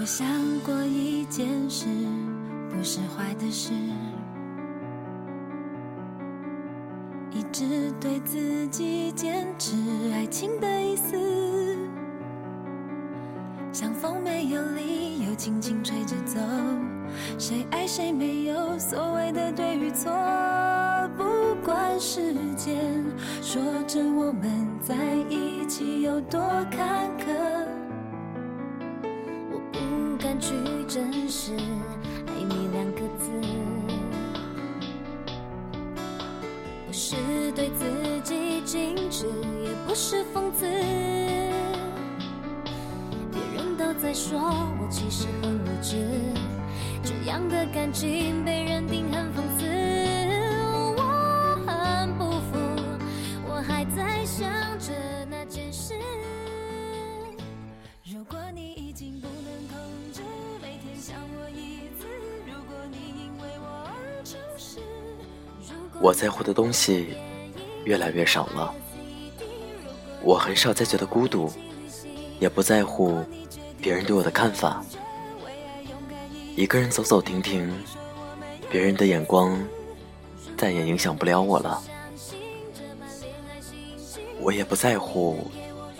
我想过一件事，不是坏的事，一直对自己坚持爱情的意思，像风没有理由轻轻吹着走，谁爱谁没有所谓的对与错，不管时间说着我们在一起有多坎坷。是爱你两个字，不是对自己矜持，也不是讽刺。别人都在说我其实很无知，这样的感情被认定很我在乎的东西越来越少了，我很少再觉得孤独，也不在乎别人对我的看法。一个人走走停停，别人的眼光再也影响不了我了。我也不在乎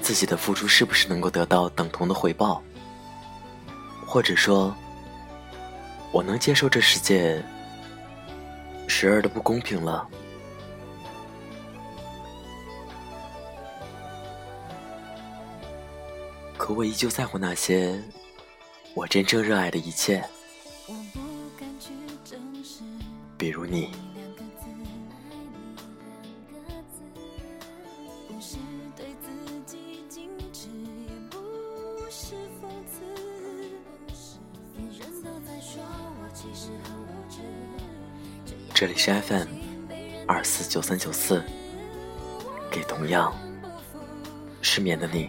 自己的付出是不是能够得到等同的回报，或者说。我能接受这世界时而的不公平了，可我依旧在乎那些我真正热爱的一切，比如你。这里是 FM 二四九三九四，给同样失眠的你，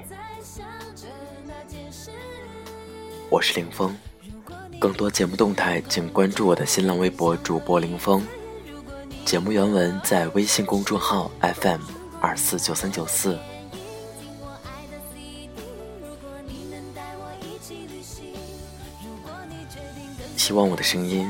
我是林峰。更多节目动态，请关注我的新浪微博主播林峰。节目原文在微信公众号 FM 二四九三九四。希望我的声音。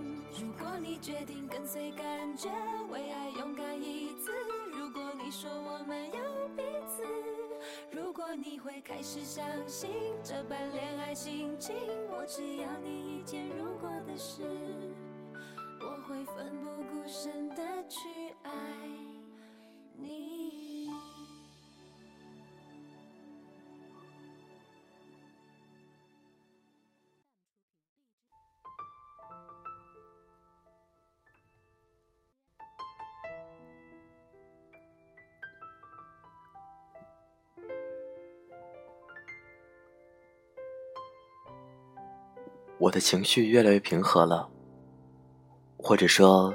你决定跟随感觉，为爱勇敢一次；如果你说我们有彼此；如果你会开始相信这般恋爱心情，我只要你一件如果的事，我会奋不顾身的去爱你。我的情绪越来越平和了，或者说，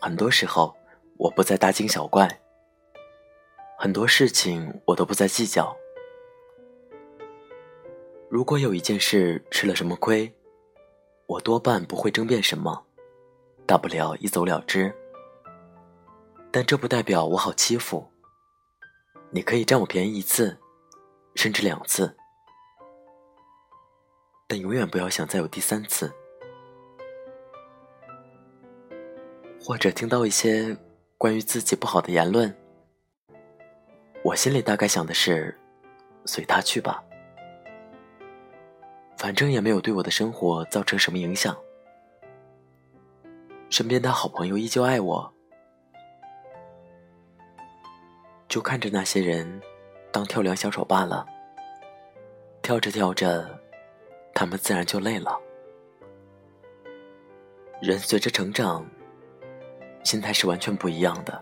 很多时候我不再大惊小怪，很多事情我都不再计较。如果有一件事吃了什么亏，我多半不会争辩什么，大不了一走了之。但这不代表我好欺负，你可以占我便宜一次，甚至两次。但永远不要想再有第三次，或者听到一些关于自己不好的言论，我心里大概想的是，随他去吧，反正也没有对我的生活造成什么影响，身边的好朋友依旧爱我，就看着那些人当跳梁小丑罢了，跳着跳着。他们自然就累了。人随着成长，心态是完全不一样的。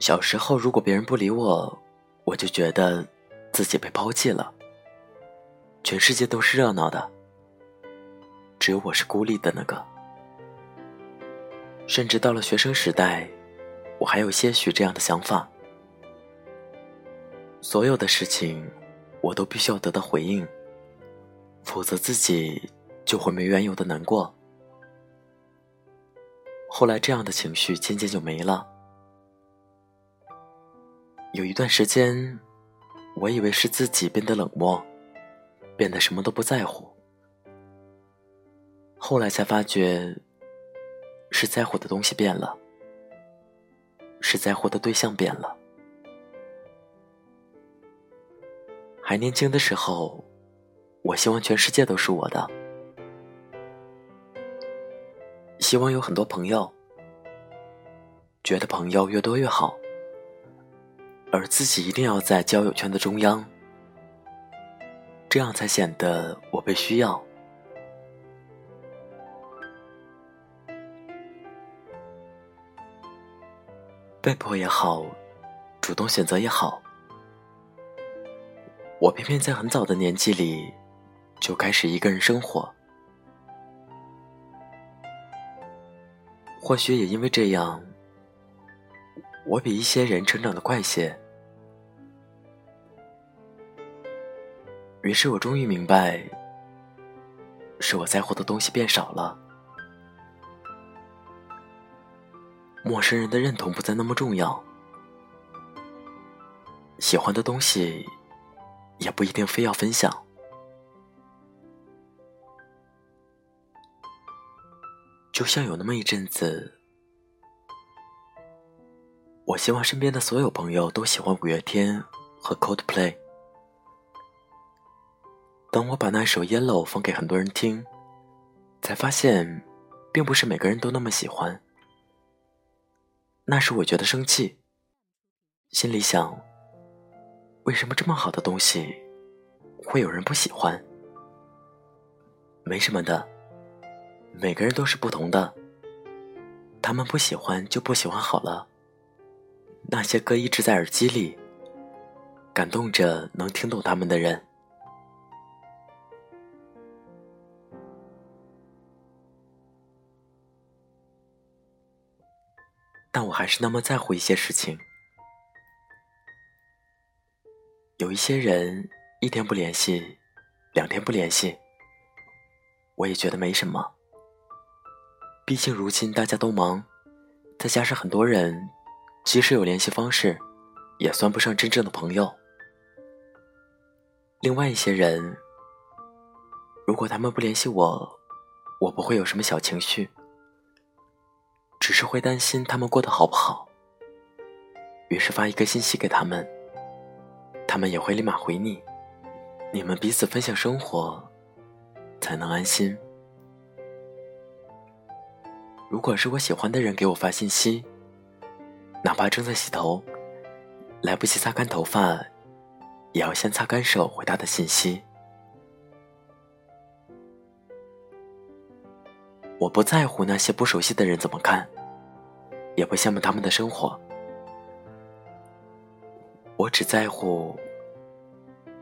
小时候，如果别人不理我，我就觉得自己被抛弃了。全世界都是热闹的，只有我是孤立的那个。甚至到了学生时代，我还有些许这样的想法：所有的事情，我都必须要得到回应，否则自己就会没缘由的难过。后来，这样的情绪渐渐就没了。有一段时间，我以为是自己变得冷漠，变得什么都不在乎。后来才发觉，是在乎的东西变了，是在乎的对象变了。还年轻的时候，我希望全世界都是我的。希望有很多朋友，觉得朋友越多越好，而自己一定要在交友圈的中央，这样才显得我被需要。被迫也好，主动选择也好，我偏偏在很早的年纪里就开始一个人生活。或许也因为这样，我比一些人成长的快些。于是我终于明白，是我在乎的东西变少了，陌生人的认同不再那么重要，喜欢的东西也不一定非要分享。就像有那么一阵子，我希望身边的所有朋友都喜欢五月天和 Coldplay。当我把那首《Yellow》放给很多人听，才发现，并不是每个人都那么喜欢。那时我觉得生气，心里想：为什么这么好的东西，会有人不喜欢？没什么的。每个人都是不同的，他们不喜欢就不喜欢好了。那些歌一直在耳机里，感动着能听懂他们的人。但我还是那么在乎一些事情。有一些人一天不联系，两天不联系，我也觉得没什么。毕竟如今大家都忙，再加上很多人，即使有联系方式，也算不上真正的朋友。另外一些人，如果他们不联系我，我不会有什么小情绪，只是会担心他们过得好不好。于是发一个信息给他们，他们也会立马回你。你们彼此分享生活，才能安心。如果是我喜欢的人给我发信息，哪怕正在洗头，来不及擦干头发，也要先擦干手回他的信息。我不在乎那些不熟悉的人怎么看，也不羡慕他们的生活，我只在乎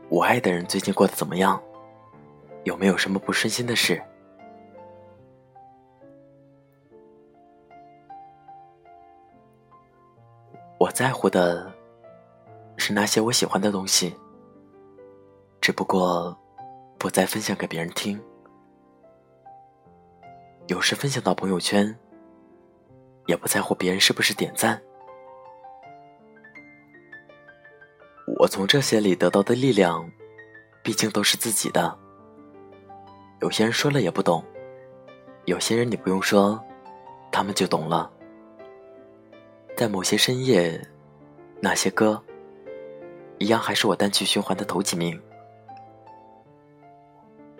我爱的人最近过得怎么样，有没有什么不顺心的事。在乎的是那些我喜欢的东西，只不过不再分享给别人听。有时分享到朋友圈，也不在乎别人是不是点赞。我从这些里得到的力量，毕竟都是自己的。有些人说了也不懂，有些人你不用说，他们就懂了。在某些深夜，那些歌一样还是我单曲循环的头几名。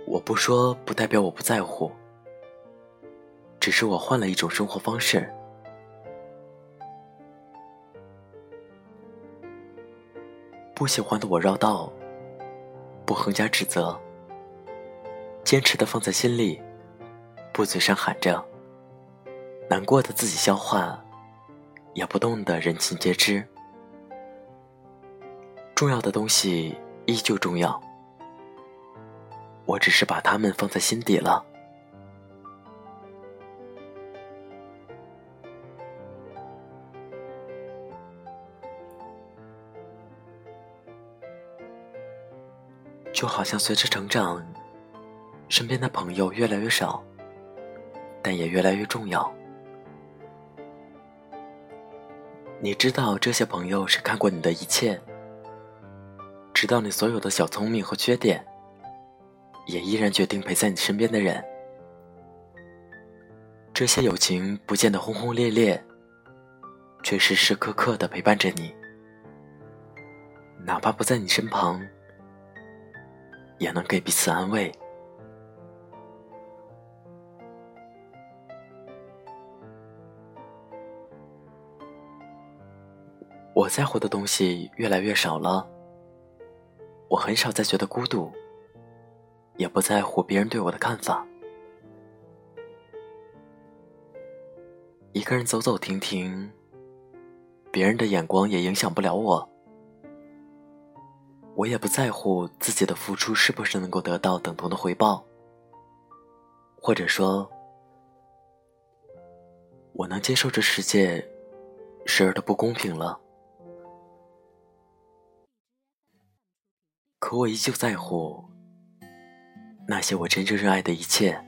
我不说，不代表我不在乎，只是我换了一种生活方式。不喜欢的我绕道，不横加指责，坚持的放在心里，不嘴上喊着，难过的自己消化。也不动得人尽皆知。重要的东西依旧重要，我只是把它们放在心底了。就好像随着成长，身边的朋友越来越少，但也越来越重要。你知道这些朋友是看过你的一切，知道你所有的小聪明和缺点，也依然决定陪在你身边的人。这些友情不见得轰轰烈烈，却时时刻刻的陪伴着你，哪怕不在你身旁，也能给彼此安慰。我在乎的东西越来越少了，我很少再觉得孤独，也不在乎别人对我的看法。一个人走走停停，别人的眼光也影响不了我。我也不在乎自己的付出是不是能够得到等同的回报，或者说，我能接受这世界时而的不公平了。可我依旧在乎那些我真正热爱的一切，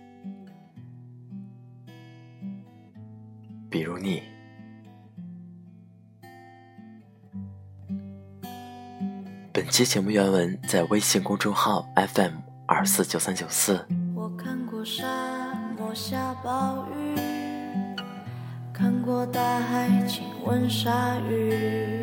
比如你。本期节目原文在微信公众号 FM 二四九三九四。我看过沙漠下暴雨，看过大海亲吻鲨鱼。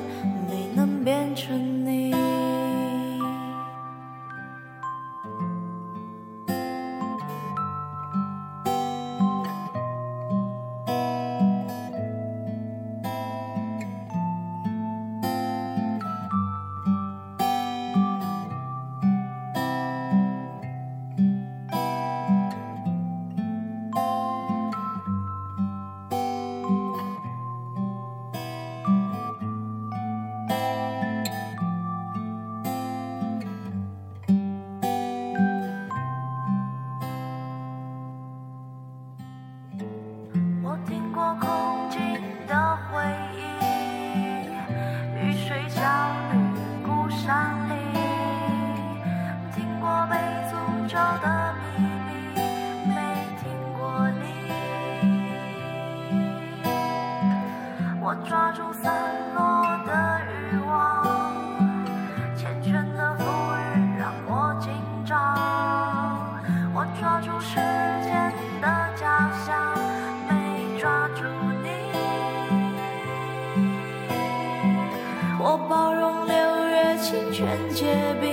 全结冰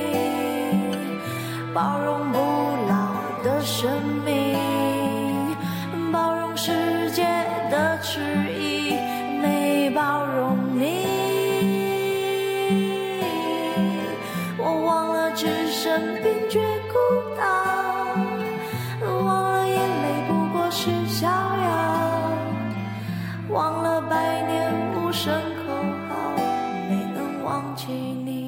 包容不老的生命，包容世界的迟疑，没包容你。我忘了置身冰绝孤岛，忘了眼泪不过是逍遥，忘了百年无声口号，没能忘记你。